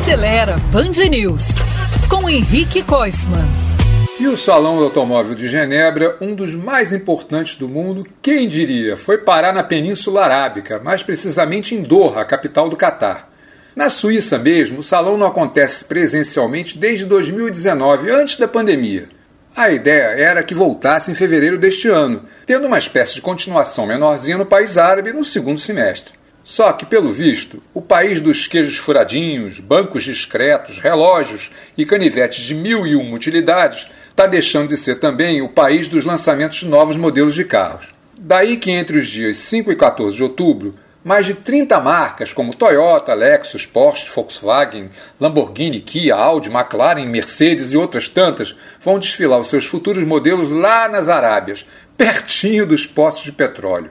Acelera Band News com Henrique Koifman. E o Salão do Automóvel de Genebra, um dos mais importantes do mundo, quem diria, foi parar na Península Arábica, mais precisamente em Doha, capital do Catar. Na Suíça mesmo, o salão não acontece presencialmente desde 2019, antes da pandemia. A ideia era que voltasse em fevereiro deste ano, tendo uma espécie de continuação menorzinha no país árabe no segundo semestre. Só que, pelo visto, o país dos queijos furadinhos, bancos discretos, relógios e canivetes de mil e uma utilidades está deixando de ser também o país dos lançamentos de novos modelos de carros. Daí que entre os dias 5 e 14 de outubro, mais de 30 marcas como Toyota, Lexus, Porsche, Volkswagen, Lamborghini, Kia, Audi, McLaren, Mercedes e outras tantas vão desfilar os seus futuros modelos lá nas Arábias, pertinho dos postos de petróleo.